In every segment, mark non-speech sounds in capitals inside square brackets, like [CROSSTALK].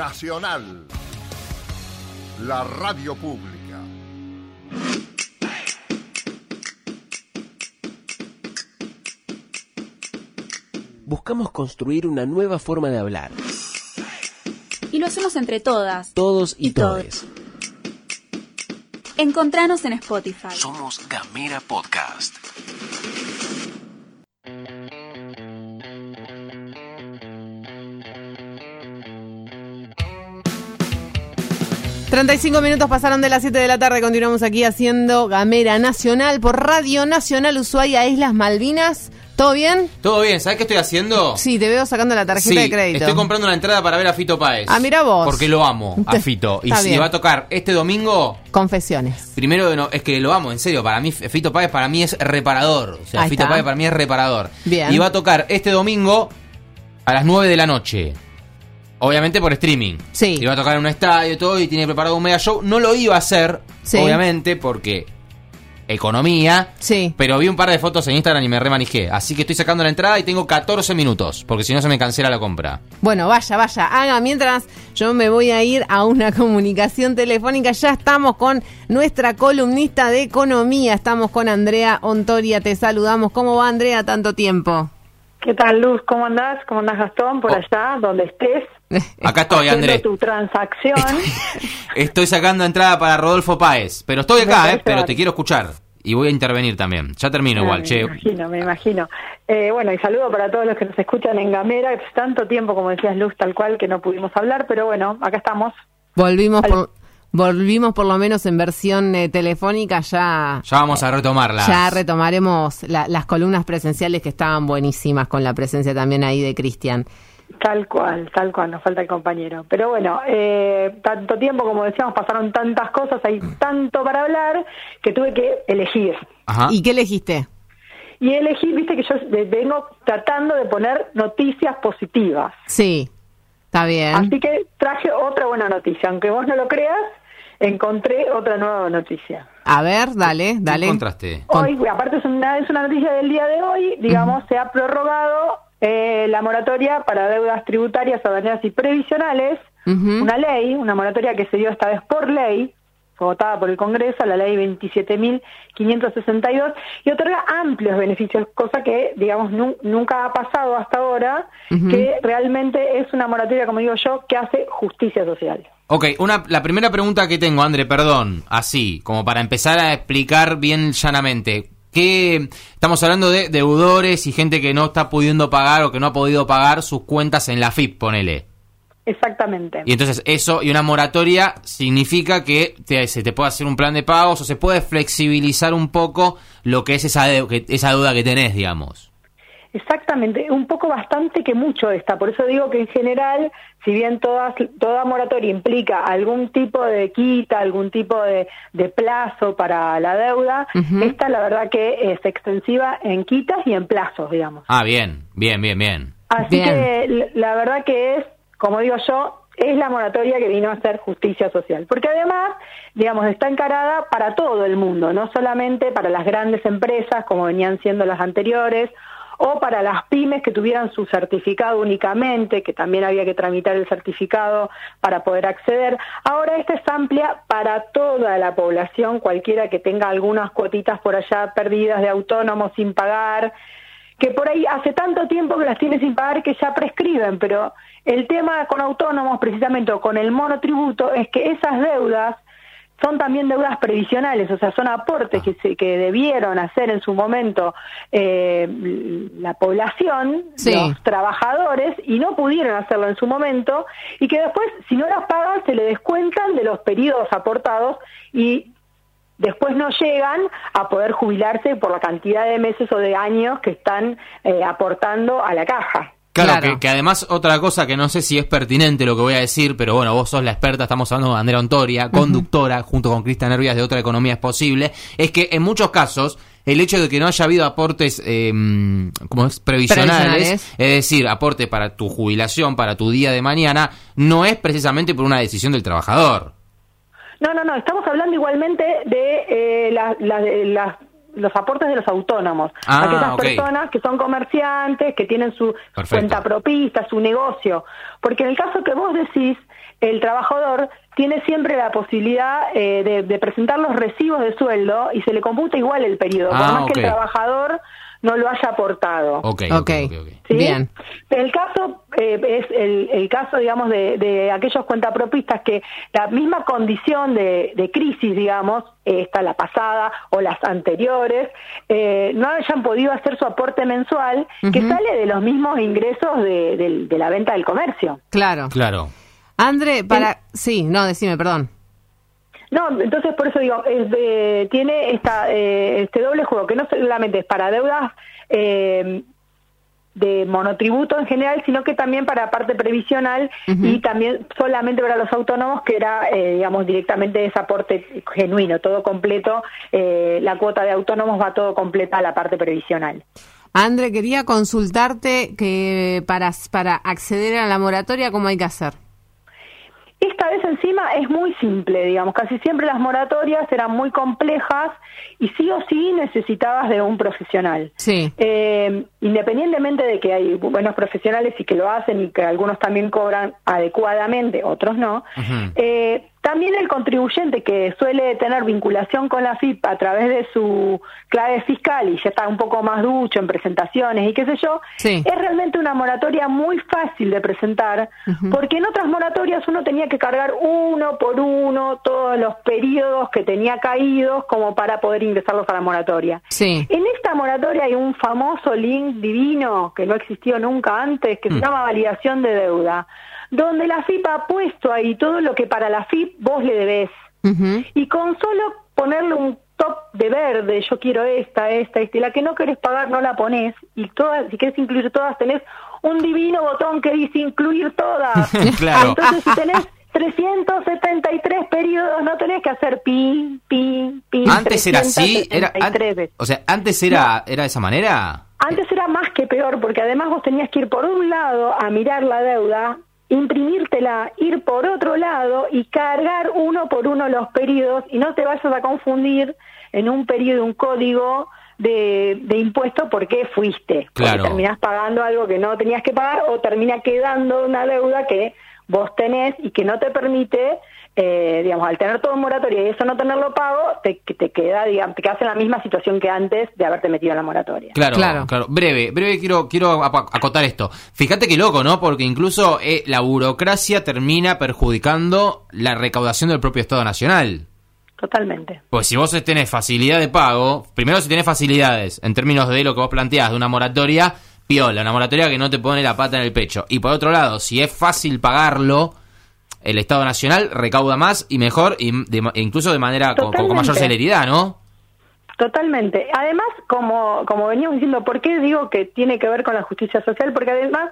Nacional, la radio pública. Buscamos construir una nueva forma de hablar. Y lo hacemos entre todas. Todos y, Y todos. todes. Encontranos en Spotify. Somos Gamera Podcast. 35 minutos pasaron de las 7 de la tarde. Continuamos aquí haciendo Gamera Nacional por Radio Nacional Ushuaia, Islas Malvinas. ¿Todo bien? Todo bien, ¿sabes qué estoy haciendo? Sí, te veo sacando la tarjeta Sí, de crédito. Estoy comprando una entrada para ver a Fito Páez. Ah, mira vos. Porque lo amo, [LAUGHS] a Fito. Y si va a tocar este domingo, Confesiones. primero no, es que lo amo, en serio. Para mí, Fito Páez para mí es reparador. O sea, Ahí Fito está. Páez para mí es reparador. Bien. Y va a tocar este domingo a las 9 de la noche. Obviamente por streaming. Sí. Y va a tocar en un estadio y todo, y tiene preparado un mega show. No lo iba a hacer, Sí. obviamente, porque economía. Sí. Pero vi un par de fotos en Instagram y me remanijé. Así que estoy sacando la entrada y tengo 14 minutos, porque si no se me cancela la compra. Bueno, vaya, vaya, haga mientras yo me voy a ir a una [LAUGHS] comunicación telefónica. Ya estamos con nuestra columnista de economía. Estamos con Andrea Ontoria. Te saludamos. ¿Cómo va, Andrea, tanto tiempo? ¿Qué tal, Luz? ¿Cómo andás? ¿Cómo andás, Gastón? Por Oh. allá, donde estés. [LAUGHS] Acá estoy, Andrés. tu transacción. [LAUGHS] Estoy sacando entrada para Rodolfo Páez. Pero estoy acá, eh, pero te quiero escuchar. Y voy a intervenir también. Ya termino igual, Ah, che. Me imagino, me imagino. Eh, bueno, y saludo para todos los que nos escuchan en Gamera. Es tanto tiempo, como decías, Luz, tal cual, que no pudimos hablar, pero bueno, acá estamos. Volvimos Al- por, volvimos por lo menos en versión eh, telefónica. Ya, Ya vamos a retomarla. ya retomaremos la- las columnas presenciales que estaban buenísimas con la presencia también ahí de Cristian. Tal cual, tal cual, nos falta el compañero. Pero bueno, eh, tanto tiempo, como decíamos, pasaron tantas cosas, hay tanto para hablar, que tuve que elegir. Ajá. ¿Y qué elegiste? Y elegí, viste que yo vengo tratando de poner noticias positivas. Sí, está bien. Así que traje otra buena noticia. Aunque vos no lo creas, encontré otra nueva noticia. A ver, dale, ¿Qué dale. encontraste? Con- Hoy, aparte es una, es una noticia del día de hoy, digamos, se ha prorrogado eh, la moratoria para deudas tributarias, aduaneras y previsionales, una ley, una moratoria que se dio esta vez por ley, fue votada por el Congreso, la ley 27.562, y otorga amplios beneficios, cosa que, digamos, nu- nunca ha pasado hasta ahora, que realmente es una moratoria, como digo yo, que hace justicia social. Ok, una, la primera pregunta que tengo, André, perdón, así, como para empezar a explicar bien llanamente. ¿Qué, estamos hablando de deudores y gente que no está pudiendo pagar o que no ha podido pagar sus cuentas en la FIP, ponele. Exactamente. Y entonces eso y una moratoria significa que te- se te puede hacer un plan de pagos o se puede flexibilizar un poco lo que es esa, que- esa deuda que tenés, digamos. Exactamente, un poco bastante que mucho está. Por eso digo que en general, si bien todas, toda moratoria implica algún tipo de quita, algún tipo de, de plazo para la deuda, esta la verdad que es extensiva en quitas y en plazos, digamos. Ah, bien, bien, bien, bien. Así Bien. que la verdad que es, como digo yo, es la moratoria que vino a hacer justicia social. Porque además, digamos, está encarada para todo el mundo, no solamente para las grandes empresas, como venían siendo las anteriores, o para las pymes que tuvieran su certificado únicamente, que también había que tramitar el certificado para poder acceder. Ahora esta es amplia para toda la población, cualquiera que tenga algunas cuotitas por allá perdidas de autónomos sin pagar, que por ahí hace tanto tiempo que las tiene sin pagar que ya prescriben, pero el tema con autónomos, precisamente, o con el monotributo, es que esas deudas son también deudas previsionales, o sea, son aportes que, se, que debieron hacer en su momento eh, la población, Sí. los trabajadores, y no pudieron hacerlo en su momento, y que después, si no las pagan, se le descuentan de los periodos aportados y después no llegan a poder jubilarse por la cantidad de meses o de años que están eh, aportando a la caja. Claro, Claro. Que, que además otra cosa que no sé si es pertinente lo que voy a decir, pero bueno, vos sos la experta, estamos hablando de Andrea Ontoria, conductora, junto con Cristian Herbias de Otra Economía es Posible, es que en muchos casos el hecho de que no haya habido aportes eh, como es previsionales, Previsionales. es decir, aporte para tu jubilación, para tu día de mañana, no es precisamente por una decisión del trabajador. No, no, no, estamos hablando igualmente de eh, la- la- de las- los aportes de los autónomos. Ah, Aquellas personas que son comerciantes, que tienen su Perfecto. cuenta propista, su negocio. Porque en el caso que vos decís, el trabajador tiene siempre la posibilidad eh, de, de presentar los recibos de sueldo y se le computa igual el periodo, por Ah, más que el trabajador no lo haya aportado. Ok, Ok. ok, ok, ok. ¿sí? Bien. El caso eh, es el, el caso, digamos, de, de aquellos cuentapropistas que la misma condición de, de crisis, digamos, esta, la pasada o las anteriores, eh, no hayan podido hacer su aporte mensual que sale de los mismos ingresos de, del- de la venta del comercio. Claro. Claro. Andre, para... Sí, no, decime, perdón. No, entonces por eso digo, es de- tiene esta, eh, este doble juego, que no solamente es para deudas eh, de monotributo en general, sino que también para parte previsional y también solamente para los autónomos, que era, eh, digamos, directamente ese aporte genuino, todo completo, eh, la cuota de autónomos va todo completa a la parte previsional. Andre, quería consultarte que para, para acceder a la moratoria, ¿cómo hay que hacer? Esta vez encima es muy simple, digamos, casi siempre las moratorias eran muy complejas y sí o sí necesitabas de un profesional. Sí. Eh, independientemente de que hay buenos profesionales y que lo hacen y que algunos también cobran adecuadamente, otros no, eh, también el contribuyente que suele tener vinculación con la FIP a través de su clave fiscal y ya está un poco más ducho en presentaciones y qué sé yo, Sí. es realmente una moratoria muy fácil de presentar porque en otras moratorias uno tenía que cargar uno por uno todos los periodos que tenía caídos como para poder ingresarlos a la moratoria. Sí. En esta moratoria hay un famoso link divino que no existió nunca antes, que se llama validación de deuda, donde la FIP ha puesto ahí todo lo que para la FIP vos le debés. Y con solo ponerle un top de verde, yo quiero esta, esta, esta, y la que no querés pagar no la ponés, y todas, si querés incluir todas, tenés un divino botón que dice incluir todas. [LAUGHS] Claro. Entonces, si tenés 373 periodos, no tenés que hacer pin, pin, pin. Antes era así, era, an- 373 veces. o sea, antes era, era de esa manera. Antes era más que peor, porque además vos tenías que ir por un lado a mirar la deuda, imprimírtela, ir por otro lado y cargar uno por uno los periodos y no te vayas a confundir en un periodo, un código de, de impuesto porque fuiste. Claro. Porque terminás pagando algo que no tenías que pagar o termina quedando una deuda que vos tenés y que no te permite, eh, digamos, al tener todo en moratoria y eso no tenerlo pago, te, que te queda, digamos, te quedas en la misma situación que antes de haberte metido en la moratoria. Claro, Claro. claro, Breve, breve, quiero, quiero acotar esto. Fíjate qué loco, ¿no? Porque incluso eh, la burocracia termina perjudicando la recaudación del propio Estado Nacional. Totalmente. Pues si vos tenés facilidad de pago, primero si tenés facilidades en términos de lo que vos planteás de una moratoria, piola, una moratoria que no te pone la pata en el pecho. Y por otro lado, si es fácil pagarlo, el Estado Nacional recauda más y mejor, y de- e incluso de manera con, con mayor celeridad, ¿no? Totalmente. Además, como, como veníamos diciendo, ¿por qué digo que tiene que ver con la justicia social? Porque además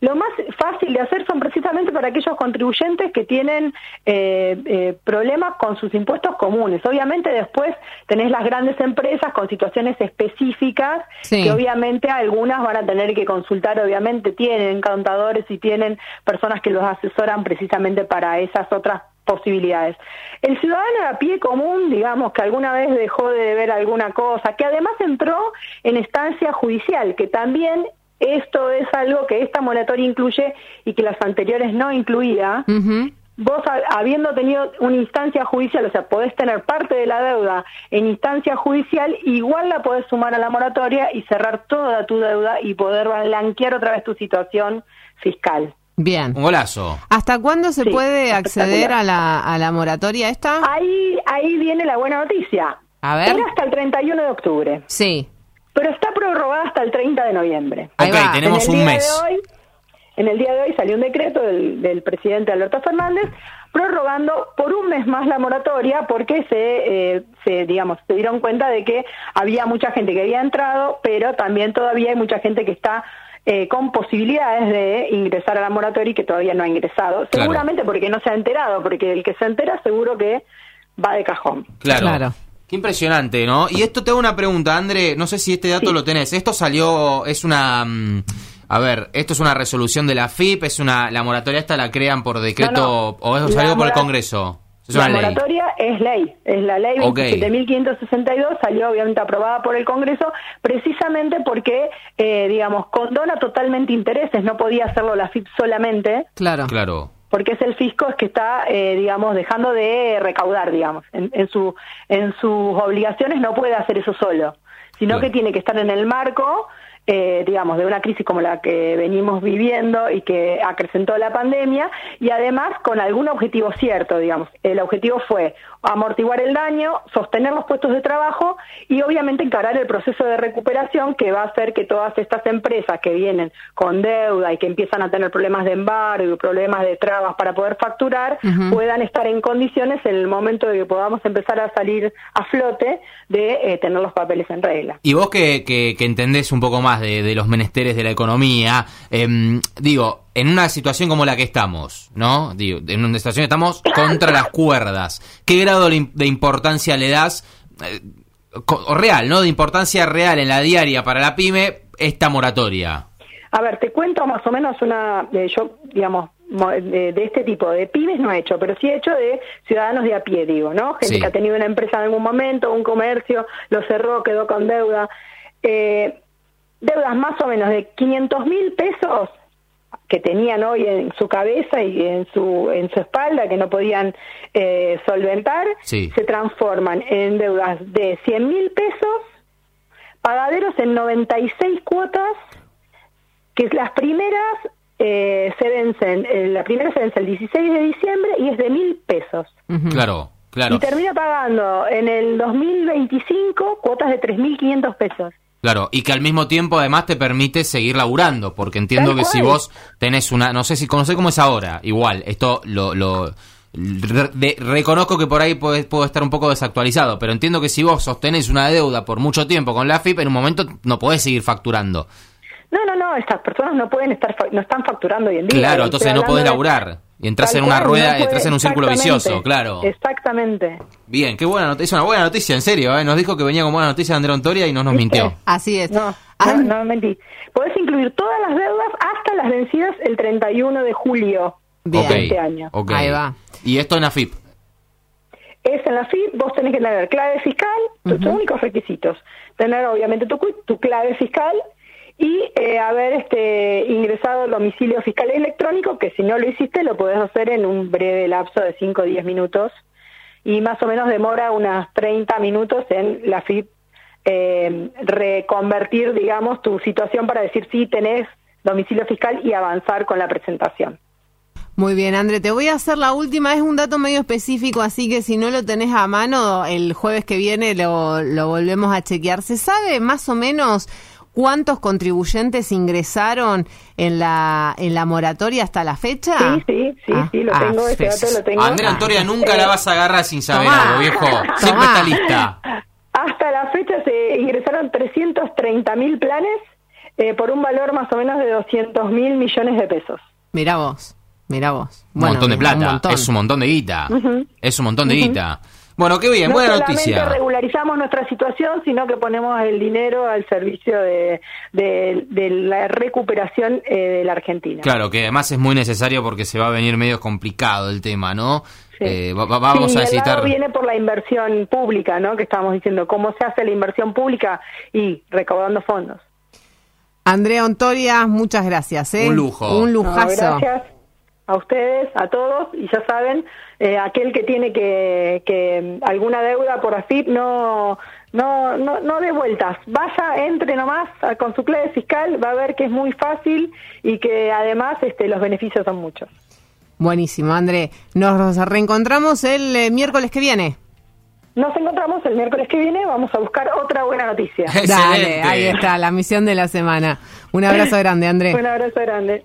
lo más fácil de hacer son precisamente para aquellos contribuyentes que tienen eh, eh, problemas con sus impuestos comunes. Obviamente después tenés las grandes empresas con situaciones específicas Sí. que obviamente algunas van a tener que consultar, obviamente tienen contadores y tienen personas que los asesoran precisamente para esas otras posibilidades. El ciudadano a pie común, digamos, que alguna vez dejó de deber alguna cosa, que además entró en estancia judicial, que también esto es algo que esta moratoria incluye y que las anteriores no incluía, Ujú. vos ha- habiendo tenido una instancia judicial, o sea, podés tener parte de la deuda en instancia judicial, igual la podés sumar a la moratoria y cerrar toda tu deuda y poder blanquear otra vez tu situación fiscal. Bien. Un golazo. ¿Hasta cuándo se Sí, puede acceder a la, a la moratoria esta? Ahí, ahí viene la buena noticia. A ver. Era hasta el 31 de octubre, Sí. Pero está prorrogada hasta el 30 de noviembre. Ok, tenemos en el un día mes. De hoy, en el día de hoy salió un decreto del, del presidente Alberto Fernández prorrogando por un mes más la moratoria porque se, eh, se, digamos, se dieron cuenta de que había mucha gente que había entrado, pero también todavía hay mucha gente que está eh, con posibilidades de ingresar a la moratoria y que todavía no ha ingresado. Claro. Seguramente porque no se ha enterado, porque el que se entera seguro que va de cajón. Claro. Claro. Qué impresionante, ¿no? Y esto te hago una pregunta, André, no sé si este dato Sí. lo tenés. Esto salió, es una... mm, a ver, esto es una resolución de la FIP, es una... La moratoria esta la crean por decreto No, no. o eso salió por el Congreso. Es la una ley. moratoria es ley, es la ley Ok. 27.562, salió obviamente aprobada por el Congreso, precisamente porque, eh, digamos, condona totalmente intereses, no podía hacerlo la FIP solamente, Claro. Claro. Porque es el fisco es que está, eh, digamos, dejando de recaudar, digamos, en, en, su, en sus obligaciones no puede hacer eso solo, sino Claro. que tiene que estar en el marco, eh, digamos, de una crisis como la que venimos viviendo y que acrecentó la pandemia, y además con algún objetivo cierto, digamos. El objetivo fue amortiguar el daño, sostener los puestos de trabajo y obviamente encarar el proceso de recuperación que va a hacer que todas estas empresas que vienen con deuda y que empiezan a tener problemas de embargo y problemas de trabas para poder facturar, puedan estar en condiciones en el momento de que podamos empezar a salir a flote de eh, tener los papeles en regla. Y vos que, que, que entendés un poco más de, de los menesteres de la economía, em, digo, en una situación como la que estamos, ¿no? Digo, en una situación que estamos contra las cuerdas, ¿qué grado de im- de importancia le das, eh, real, ¿no? De importancia real en la diaria para la pyme esta moratoria. A ver, te cuento más o menos una, eh, yo, digamos, mo- de, de este tipo de pymes no he hecho, pero sí he hecho de ciudadanos de a pie, digo, ¿no? Gente Sí. que ha tenido una empresa en algún momento, un comercio, lo cerró, quedó con deuda. Eh, deudas más o menos de 500 mil pesos que tenían hoy en su cabeza y en su en su espalda que no podían eh, solventar Sí. se transforman en deudas de 100 mil pesos pagaderos en 96 cuotas que las primeras eh, se vencen eh, la primera se vence el 16 de diciembre y es de mil pesos. Claro, claro, y termina pagando en el 2025 cuotas de 3.500 pesos claro. Y que al mismo tiempo además te permite seguir laburando, porque entiendo que si vos tenés una, no sé si conocés cómo es ahora, igual, esto lo... lo re- de- reconozco que por ahí puede, puedo estar un poco desactualizado, pero entiendo que si vos sostenés una deuda por mucho tiempo con la FIP, en un momento no podés seguir facturando. No, no, no, estas personas no pueden estar, no están facturando hoy en día. Claro, Estoy entonces no podés laburar. Y entras en una cual, rueda, no entras en un círculo vicioso, claro. Exactamente. Bien, qué buena noticia, una buena noticia, en serio, ¿eh? Nos dijo que venía con buena noticia Andrea Ontoria y no nos ¿Viste? mintió. Así es. No, Ah, no, no mentí. Podés incluir todas las deudas hasta las vencidas el 31 de julio Bien. De este año. Ahí va. Y esto en AFIP. Es en la FIP, vos tenés que tener clave fiscal, tus únicos requisitos. Tener obviamente tu, tu clave fiscal y eh, haber este, ingresado el domicilio fiscal electrónico, que si no lo hiciste lo podés hacer en un breve lapso de 5 o 10 minutos y más o menos demora unas 30 minutos en la FIP eh, reconvertir, digamos, tu situación para decir si tenés domicilio fiscal y avanzar con la presentación. Muy bien, André, te voy a hacer la última. Es un dato medio específico, así que si no lo tenés a mano, el jueves que viene lo, lo volvemos a chequear. ¿Se sabe más o menos cuántos contribuyentes ingresaron en la, en la moratoria hasta la fecha? Sí, sí, sí, Ah, sí, lo ah, tengo, ese dato lo tengo. Andrea Ontoria nunca Eh, la vas a agarrar sin saber tomá. algo, viejo. Siempre está lista. Hasta la fecha se ingresaron 330 mil planes eh, por un valor más o menos de 200 mil millones de pesos. Mirá vos, mirá vos. Un montón de plata. montón. Es un montón de guita. Es un montón de guita. Bueno, qué bien, no buena solamente noticia. regularizamos nuestra situación, sino que ponemos el dinero al servicio de, de- de la recuperación eh, de la Argentina. Claro, que además es muy necesario porque se va a venir medio complicado el tema, ¿no? Sí. Eh, va- va- vamos Sí, a el necesitar... viene por la inversión pública, ¿no? Que estábamos diciendo, ¿cómo se hace la inversión pública? Y recaudando fondos. Andrea Ontoria, muchas gracias. ¿eh? Un lujo. Un No, lujazo. gracias a ustedes, a todos, y ya saben, eh, aquel que tiene que, que mm, alguna deuda por AFIP no, no, no, no dé vueltas, vaya, entre nomás con su clave fiscal, va a ver que es muy fácil y que además este, los beneficios son muchos. Buenísimo, André. Nos reencontramos el eh, miércoles que viene. Nos encontramos el miércoles que viene, vamos a buscar otra buena noticia. [LAUGHS] Dale, ahí está, la misión de la semana. Un abrazo grande, André. Un abrazo grande.